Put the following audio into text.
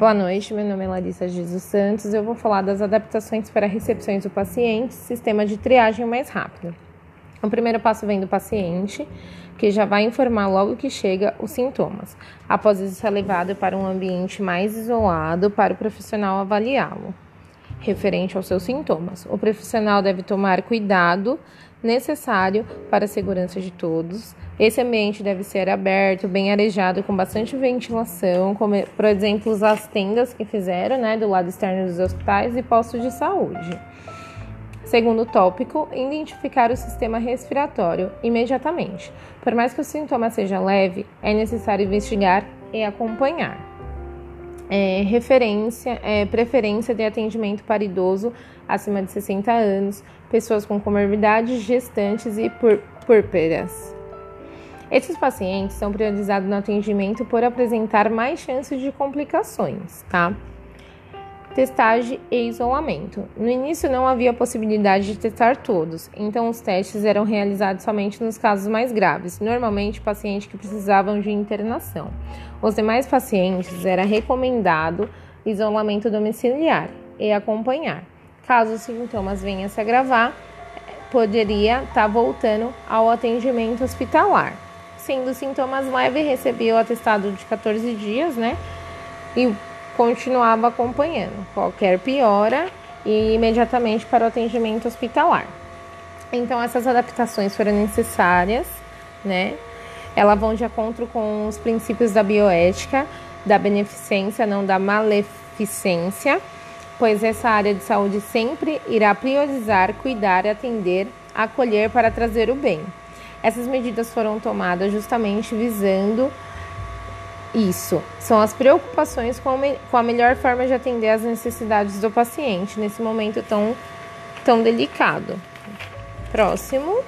Boa noite, meu nome é Larissa Jesus Santos. Eu vou falar das adaptações para recepções do paciente, sistema de triagem mais rápido. O primeiro passo vem do paciente, que já vai informar logo que chega os sintomas. Após isso, é levado para um ambiente mais isolado para o profissional avaliá-lo, referente aos seus sintomas. O profissional deve tomar cuidado necessário para a segurança de todos. Esse ambiente deve ser aberto, bem arejado, com bastante ventilação, como, por exemplo, as tendas que fizeram né, do lado externo dos hospitais e postos de saúde. Segundo tópico, identificar o sistema respiratório imediatamente. Por mais que o sintoma seja leve, é necessário investigar e acompanhar é, referência, é, preferência de atendimento para idoso acima de 60 anos, pessoas com comorbidades, gestantes e púrpuras. Esses pacientes são priorizados no atendimento por apresentar mais chances de complicações, tá? Testagem e isolamento. No início não havia possibilidade de testar todos, então os testes eram realizados somente nos casos mais graves, normalmente pacientes que precisavam de internação. Os demais pacientes era recomendado isolamento domiciliar e acompanhar. Caso os sintomas venham a se agravar, poderia estar tá voltando ao atendimento hospitalar. Sendo sintomas leves, recebia o atestado de 14 dias, né? E continuava acompanhando qualquer piora e imediatamente para o atendimento hospitalar. Então essas adaptações foram necessárias, né? Elas vão de acordo com os princípios da bioética, da beneficência, não da maleficência, pois essa área de saúde sempre irá priorizar, cuidar, atender, acolher para trazer o bem. Essas medidas foram tomadas justamente visando isso. São as preocupações com, com a melhor forma de atender às necessidades do paciente nesse momento tão, tão delicado. Próximo.